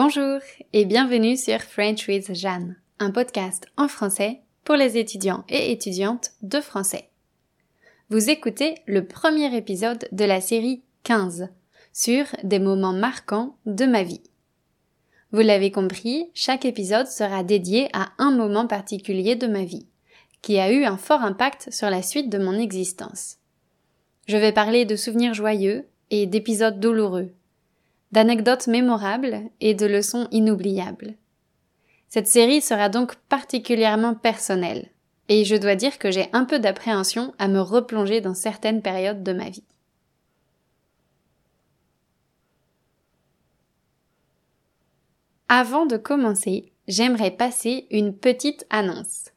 Bonjour et bienvenue sur French with Jeanne, un podcast en français pour les étudiants et étudiantes de français. Vous écoutez le premier épisode de la série 15 sur des moments marquants de ma vie. Vous l'avez compris, chaque épisode sera dédié à un moment particulier de ma vie, qui a eu un fort impact sur la suite de mon existence. Je vais parler de souvenirs joyeux et d'épisodes douloureux, d'anecdotes mémorables et de leçons inoubliables. Cette série sera donc particulièrement personnelle, et je dois dire que j'ai un peu d'appréhension à me replonger dans certaines périodes de ma vie. Avant de commencer, j'aimerais passer une petite annonce.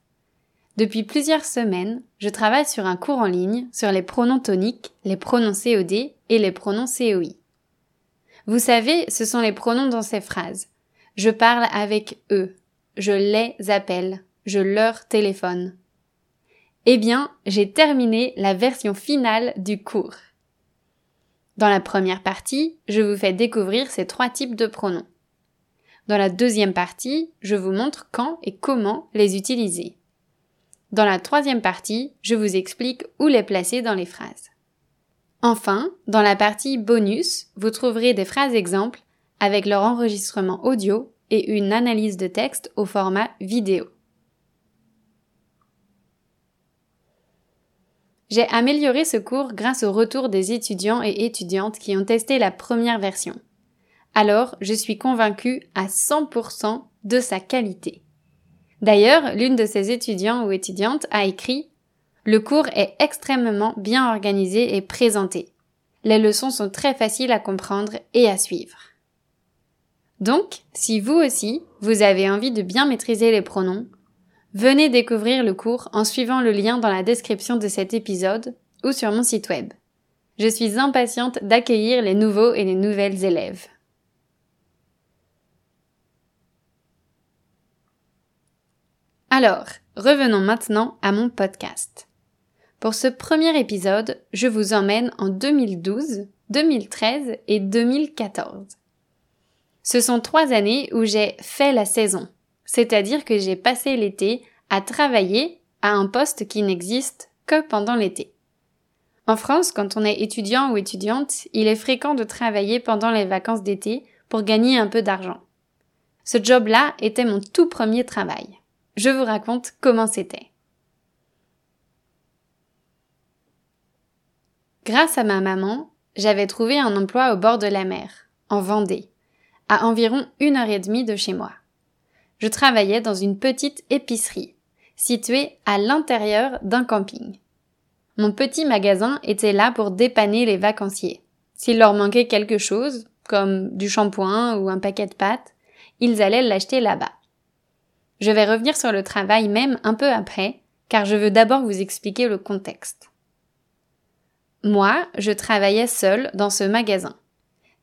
Depuis plusieurs semaines, je travaille sur un cours en ligne sur les pronoms toniques, les pronoms COD et les pronoms COI. Vous savez, ce sont les pronoms dans ces phrases. Je parle avec eux. Je les appelle. Je leur téléphone. Eh bien, j'ai terminé la version finale du cours. Dans la première partie, je vous fais découvrir ces trois types de pronoms. Dans la deuxième partie, je vous montre quand et comment les utiliser. Dans la troisième partie, je vous explique où les placer dans les phrases. Enfin, dans la partie bonus, vous trouverez des phrases exemples avec leur enregistrement audio et une analyse de texte au format vidéo. J'ai amélioré ce cours grâce au retour des étudiants et étudiantes qui ont testé la première version. Alors, je suis convaincue à 100% de sa qualité. D'ailleurs, l'une de ces étudiants ou étudiantes a écrit Le cours est extrêmement bien organisé et présenté. Les leçons sont très faciles à comprendre et à suivre. Donc, si vous aussi, vous avez envie de bien maîtriser les pronoms, venez découvrir le cours en suivant le lien dans la description de cet épisode ou sur mon site web. Je suis impatiente d'accueillir les nouveaux et les nouvelles élèves. Alors, revenons maintenant à mon podcast. Pour ce premier épisode, je vous emmène en 2012, 2013 et 2014. Ce sont trois années où j'ai fait la saison, c'est-à-dire que j'ai passé l'été à travailler à un poste qui n'existe que pendant l'été. En France, quand on est étudiant ou étudiante, il est fréquent de travailler pendant les vacances d'été pour gagner un peu d'argent. Ce job-là était mon tout premier travail. Je vous raconte comment c'était. Grâce à ma maman, j'avais trouvé un emploi au bord de la mer, en Vendée, à environ une heure et demie de chez moi. Je travaillais dans une petite épicerie, située à l'intérieur d'un camping. Mon petit magasin était là pour dépanner les vacanciers. S'il leur manquait quelque chose, comme du shampoing ou un paquet de pâtes, ils allaient l'acheter là-bas. Je vais revenir sur le travail même un peu après, car je veux d'abord vous expliquer le contexte. Moi, je travaillais seule dans ce magasin.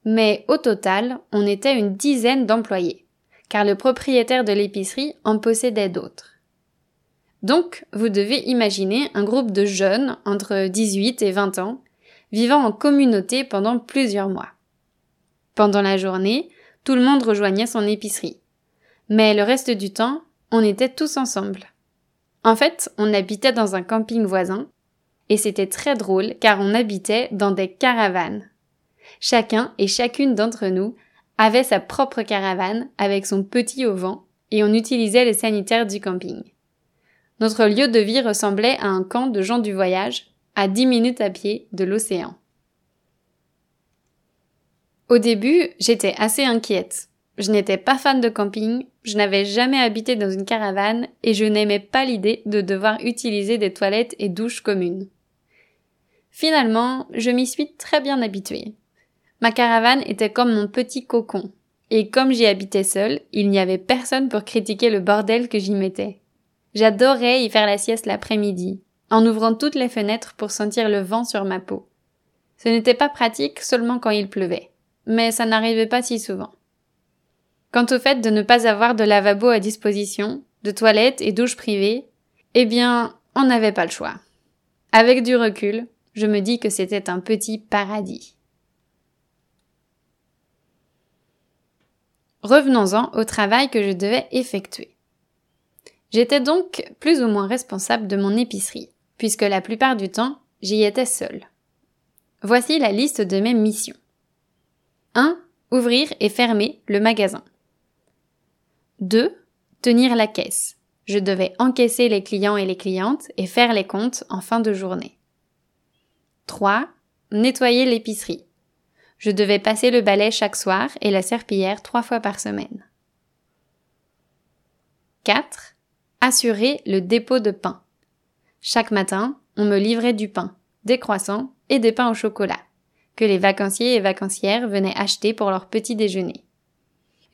Mais au total, on était une dizaine d'employés, car le propriétaire de l'épicerie en possédait d'autres. Donc, vous devez imaginer un groupe de jeunes entre 18 et 20 ans, vivant en communauté pendant plusieurs mois. Pendant la journée, tout le monde rejoignait son épicerie. Mais le reste du temps, on était tous ensemble. En fait, on habitait dans un camping voisin, et c'était très drôle car on habitait dans des caravanes. Chacun et chacune d'entre nous avait sa propre caravane avec son petit auvent, et on utilisait les sanitaires du camping. Notre lieu de vie ressemblait à un camp de gens du voyage, à dix minutes à pied de l'océan. Au début, j'étais assez inquiète. Je n'étais pas fan de camping, je n'avais jamais habité dans une caravane et je n'aimais pas l'idée de devoir utiliser des toilettes et douches communes. Finalement, je m'y suis très bien habituée. Ma caravane était comme mon petit cocon, et comme j'y habitais seule, il n'y avait personne pour critiquer le bordel que j'y mettais. J'adorais y faire la sieste l'après-midi, en ouvrant toutes les fenêtres pour sentir le vent sur ma peau. Ce n'était pas pratique seulement quand il pleuvait, mais ça n'arrivait pas si souvent. Quant au fait de ne pas avoir de lavabo à disposition, de toilettes et douches privées, eh bien, on n'avait pas le choix. Avec du recul, je me dis que c'était un petit paradis. Revenons-en au travail que je devais effectuer. J'étais donc plus ou moins responsable de mon épicerie, puisque la plupart du temps, j'y étais seule. Voici la liste de mes missions. 1. Ouvrir et fermer le magasin. 2. Tenir la caisse. Je devais encaisser les clients et les clientes et faire les comptes en fin de journée. 3. Nettoyer l'épicerie. Je devais passer le balai chaque soir et la serpillière trois fois par semaine. 4. Assurer le dépôt de pain. Chaque matin, on me livrait du pain, des croissants et des pains au chocolat, que les vacanciers et vacancières venaient acheter pour leur petit déjeuner.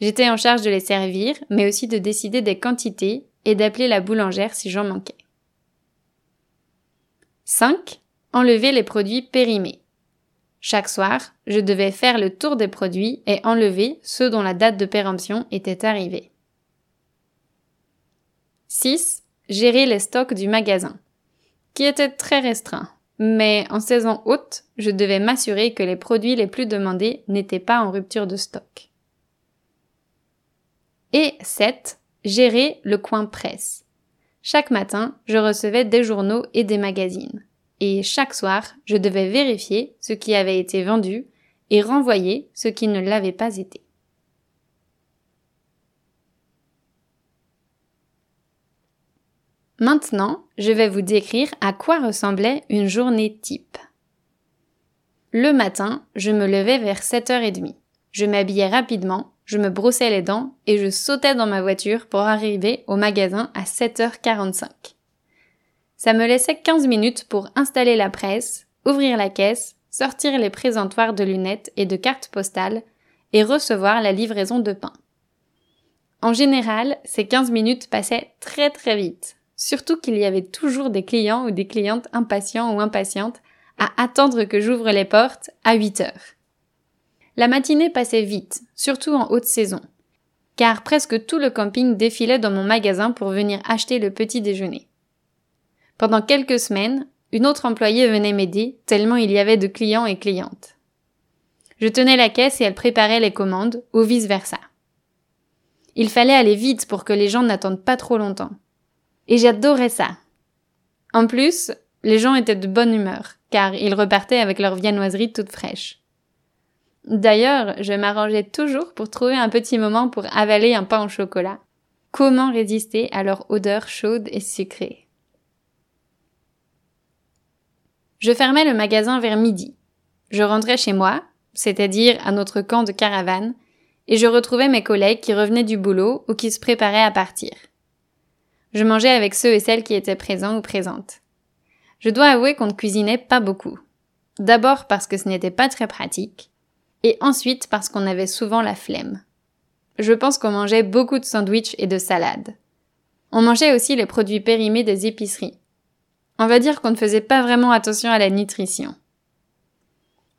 J'étais en charge de les servir, mais aussi de décider des quantités et d'appeler la boulangère si j'en manquais. 5. Enlever les produits périmés. Chaque soir, je devais faire le tour des produits et enlever ceux dont la date de péremption était arrivée. 6. Gérer les stocks du magasin, qui étaient très restreints. Mais en saison haute, je devais m'assurer que les produits les plus demandés n'étaient pas en rupture de stock. Et 7. Gérer le coin presse. Chaque matin, je recevais des journaux et des magazines et chaque soir, je devais vérifier ce qui avait été vendu et renvoyer ce qui ne l'avait pas été. Maintenant, je vais vous décrire à quoi ressemblait une journée type. Le matin, je me levais vers 7h30. Je m'habillais rapidement, je me brossais les dents et je sautais dans ma voiture pour arriver au magasin à 7h45. Ça me laissait 15 minutes pour installer la presse, ouvrir la caisse, sortir les présentoirs de lunettes et de cartes postales et recevoir la livraison de pain. En général, ces 15 minutes passaient très très vite, surtout qu'il y avait toujours des clients ou des clientes impatients ou impatientes à attendre que j'ouvre les portes à 8 heures. La matinée passait vite, surtout en haute saison, car presque tout le camping défilait dans mon magasin pour venir acheter le petit déjeuner. Pendant quelques semaines, une autre employée venait m'aider, tellement il y avait de clients et clientes. Je tenais la caisse et elle préparait les commandes, ou vice-versa. Il fallait aller vite pour que les gens n'attendent pas trop longtemps. Et j'adorais ça. En plus, les gens étaient de bonne humeur, car ils repartaient avec leur viennoiserie toute fraîche. D'ailleurs, je m'arrangeais toujours pour trouver un petit moment pour avaler un pain au chocolat. Comment résister à leur odeur chaude et sucrée? Je fermais le magasin vers midi. Je rentrais chez moi, c'est-à-dire à notre camp de caravane, et je retrouvais mes collègues qui revenaient du boulot ou qui se préparaient à partir. Je mangeais avec ceux et celles qui étaient présents ou présentes. Je dois avouer qu'on ne cuisinait pas beaucoup. D'abord parce que ce n'était pas très pratique, et ensuite parce qu'on avait souvent la flemme. Je pense qu'on mangeait beaucoup de sandwichs et de salades. On mangeait aussi les produits périmés des épiceries. On va dire qu'on ne faisait pas vraiment attention à la nutrition.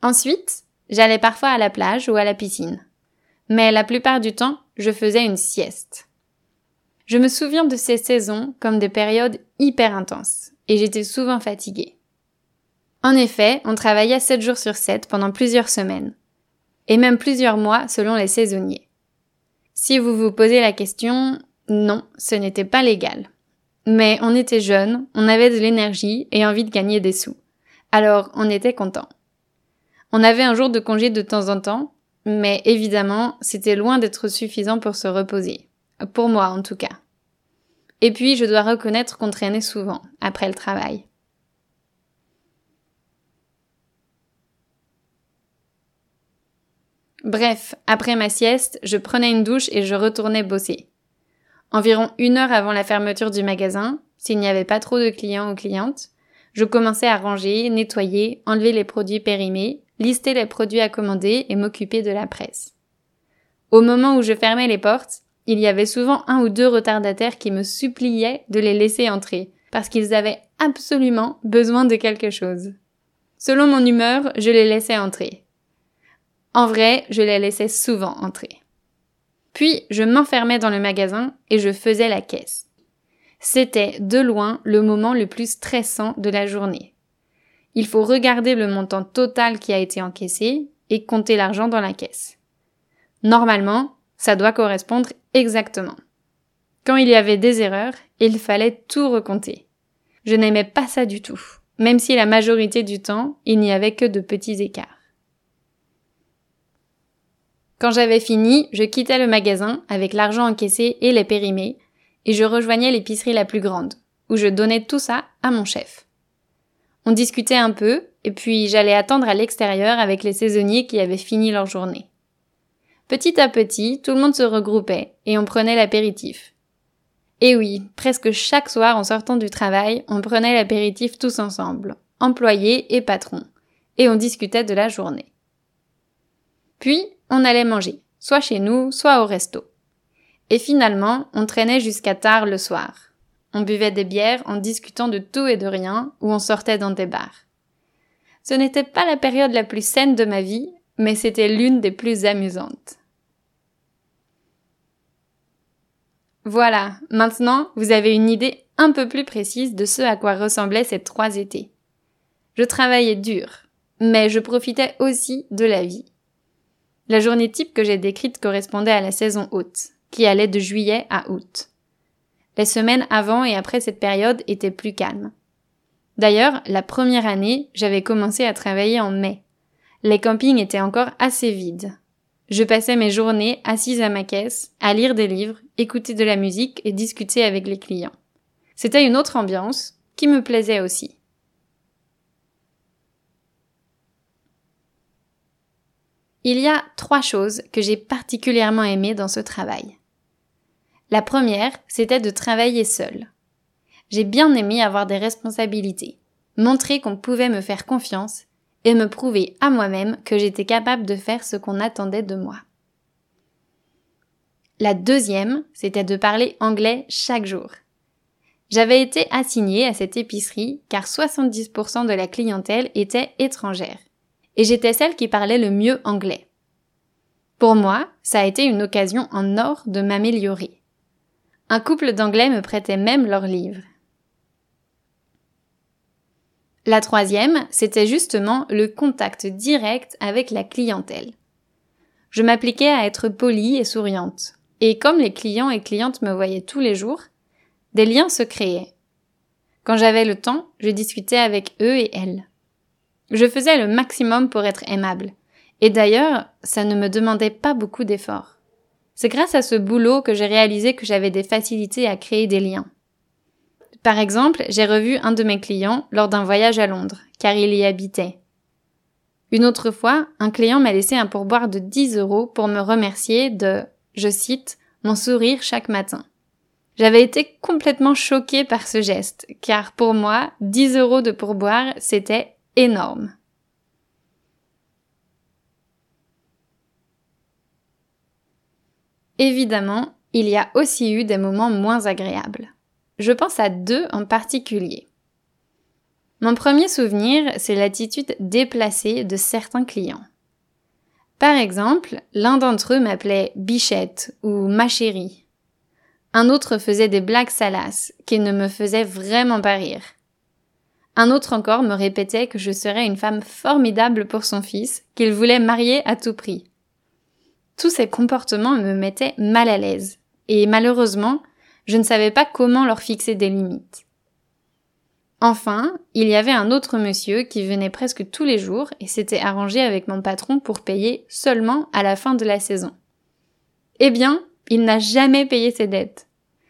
Ensuite, j'allais parfois à la plage ou à la piscine. Mais la plupart du temps, je faisais une sieste. Je me souviens de ces saisons comme des périodes hyper intenses, et j'étais souvent fatiguée. En effet, on travaillait 7 jours sur 7 pendant plusieurs semaines, et même plusieurs mois selon les saisonniers. Si vous vous posez la question, non, ce n'était pas légal. Mais on était jeunes, on avait de l'énergie et envie de gagner des sous. Alors on était content. On avait un jour de congé de temps en temps, mais évidemment, c'était loin d'être suffisant pour se reposer. Pour moi, en tout cas. Et puis, je dois reconnaître qu'on traînait souvent, après le travail. Bref, après ma sieste, je prenais une douche et je retournais bosser. Environ une heure avant la fermeture du magasin, s'il n'y avait pas trop de clients ou clientes, je commençais à ranger, nettoyer, enlever les produits périmés, lister les produits à commander et m'occuper de la presse. Au moment où je fermais les portes, il y avait souvent un ou deux retardataires qui me suppliaient de les laisser entrer, parce qu'ils avaient absolument besoin de quelque chose. Selon mon humeur, je les laissais entrer. En vrai, je les laissais souvent entrer. Puis je m'enfermais dans le magasin et je faisais la caisse. C'était de loin le moment le plus stressant de la journée. Il faut regarder le montant total qui a été encaissé et compter l'argent dans la caisse. Normalement, Ça doit correspondre exactement. Quand il y avait des erreurs, il fallait tout recompter. Je n'aimais pas ça du tout, même si la majorité du temps, il n'y avait que de petits écarts. Quand j'avais fini, je quittais le magasin avec l'argent encaissé et les périmés, et je rejoignais l'épicerie la plus grande, où je donnais tout ça à mon chef. On discutait un peu, et puis j'allais attendre à l'extérieur avec les saisonniers qui avaient fini leur journée. Petit à petit, tout le monde se regroupait, et on prenait l'apéritif. Et oui, presque chaque soir en sortant du travail, on prenait l'apéritif tous ensemble, employés et patrons, et on discutait de la journée. Puis, on allait manger, soit chez nous, soit au resto. Et finalement, on traînait jusqu'à tard le soir. On buvait des bières en discutant de tout et de rien, ou on sortait dans des bars. Ce n'était pas la période la plus saine de ma vie, mais c'était l'une des plus amusantes. Voilà, maintenant vous avez une idée un peu plus précise de ce à quoi ressemblaient ces trois étés. Je travaillais dur, mais je profitais aussi de la vie. La journée type que j'ai décrite correspondait à la saison haute, qui allait de juillet à août. Les semaines avant et après cette période étaient plus calmes. D'ailleurs, la première année, j'avais commencé à travailler en mai. Les campings étaient encore assez vides. Je passais mes journées assise à ma caisse, à lire des livres, écouter de la musique et discuter avec les clients. C'était une autre ambiance qui me plaisait aussi. Il y a trois choses que j'ai particulièrement aimées dans ce travail. La première, c'était de travailler seule. J'ai bien aimé avoir des responsabilités, montrer qu'on pouvait me faire confiance et me prouver à moi-même que j'étais capable de faire ce qu'on attendait de moi. La deuxième, c'était de parler anglais chaque jour. J'avais été assignée à cette épicerie car 70% de la clientèle était étrangère. Et j'étais celle qui parlait le mieux anglais. Pour moi, ça a été une occasion en or de m'améliorer. Un couple d'anglais me prêtait même leurs livres. La troisième, c'était justement le contact direct avec la clientèle. Je m'appliquais à être polie et souriante. Et comme les clients et clientes me voyaient tous les jours, des liens se créaient. Quand j'avais le temps, je discutais avec eux et elles. Je faisais le maximum pour être aimable. Et d'ailleurs, ça ne me demandait pas beaucoup d'efforts. C'est grâce à ce boulot que j'ai réalisé que j'avais des facilités à créer des liens. Par exemple, j'ai revu un de mes clients lors d'un voyage à Londres, car il y habitait. Une autre fois, un client m'a laissé un pourboire de 10 euros pour me remercier de, je cite, mon sourire chaque matin. J'avais été complètement choquée par ce geste, car pour moi, 10 euros de pourboire, c'était énorme. Évidemment, il y a aussi eu des moments moins agréables. Je pense à deux en particulier. Mon premier souvenir, c'est l'attitude déplacée de certains clients. Par exemple, l'un d'entre eux m'appelait Bichette ou ma chérie. Un autre faisait des blagues salaces qui ne me faisaient vraiment pas rire. Un autre encore me répétait que je serais une femme formidable pour son fils, qu'il voulait marier à tout prix. Tous ces comportements me mettaient mal à l'aise, et malheureusement, je ne savais pas comment leur fixer des limites. Enfin, il y avait un autre monsieur qui venait presque tous les jours et s'était arrangé avec mon patron pour payer seulement à la fin de la saison. Eh bien, il n'a jamais payé ses dettes.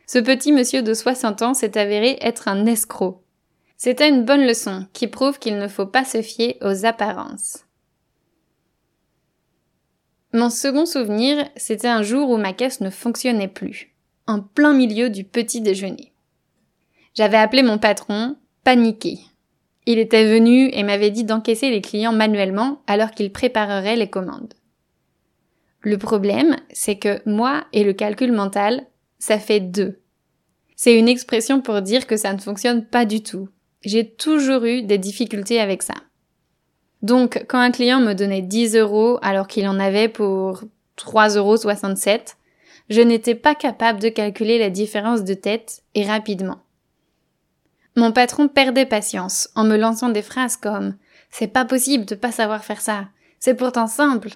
Ce petit monsieur de 60 ans s'est avéré être un escroc. C'était une bonne leçon qui prouve qu'il ne faut pas se fier aux apparences. Mon second souvenir, c'était un jour où ma caisse ne fonctionnait plus en plein milieu du petit déjeuner. J'avais appelé mon patron, paniqué. Il était venu et m'avait dit d'encaisser les clients manuellement alors qu'il préparerait les commandes. Le problème, c'est que moi et le calcul mental, ça fait deux. C'est une expression pour dire que ça ne fonctionne pas du tout. J'ai toujours eu des difficultés avec ça. Donc, quand un client me donnait 10 euros alors qu'il en avait pour 3,67 euros, je n'étais pas capable de calculer la différence de tête et rapidement. Mon patron perdait patience en me lançant des phrases comme C'est pas possible de pas savoir faire ça. C'est pourtant simple.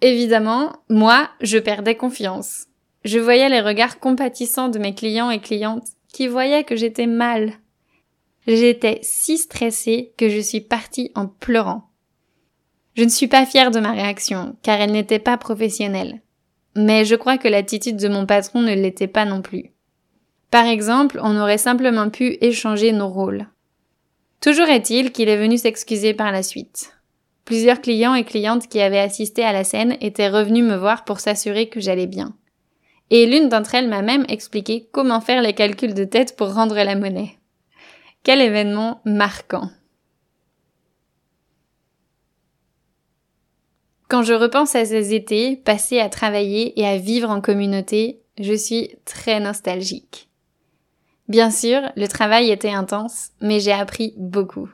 Évidemment, moi, je perdais confiance. Je voyais les regards compatissants de mes clients et clientes qui voyaient que j'étais mal. J'étais si stressée que je suis partie en pleurant. Je ne suis pas fière de ma réaction, car elle n'était pas professionnelle. Mais je crois que l'attitude de mon patron ne l'était pas non plus. Par exemple, on aurait simplement pu échanger nos rôles. Toujours est-il qu'il est venu s'excuser par la suite. Plusieurs clients et clientes qui avaient assisté à la scène étaient revenus me voir pour s'assurer que j'allais bien. Et l'une d'entre elles m'a même expliqué comment faire les calculs de tête pour rendre la monnaie. Quel événement marquant? Quand je repense à ces étés passés à travailler et à vivre en communauté, je suis très nostalgique. Bien sûr, le travail était intense, mais j'ai appris beaucoup.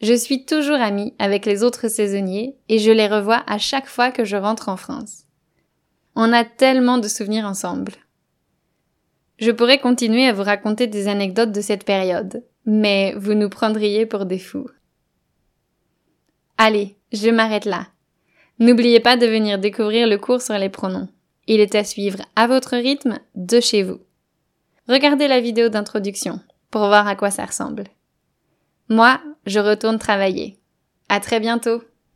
Je suis toujours amie avec les autres saisonniers et je les revois à chaque fois que je rentre en France. On a tellement de souvenirs ensemble. Je pourrais continuer à vous raconter des anecdotes de cette période, mais vous nous prendriez pour des fous. Allez, je m'arrête là. N'oubliez pas de venir découvrir le cours sur les pronoms. Il est à suivre à votre rythme de chez vous. Regardez la vidéo d'introduction pour voir à quoi ça ressemble. Moi, je retourne travailler. À très bientôt!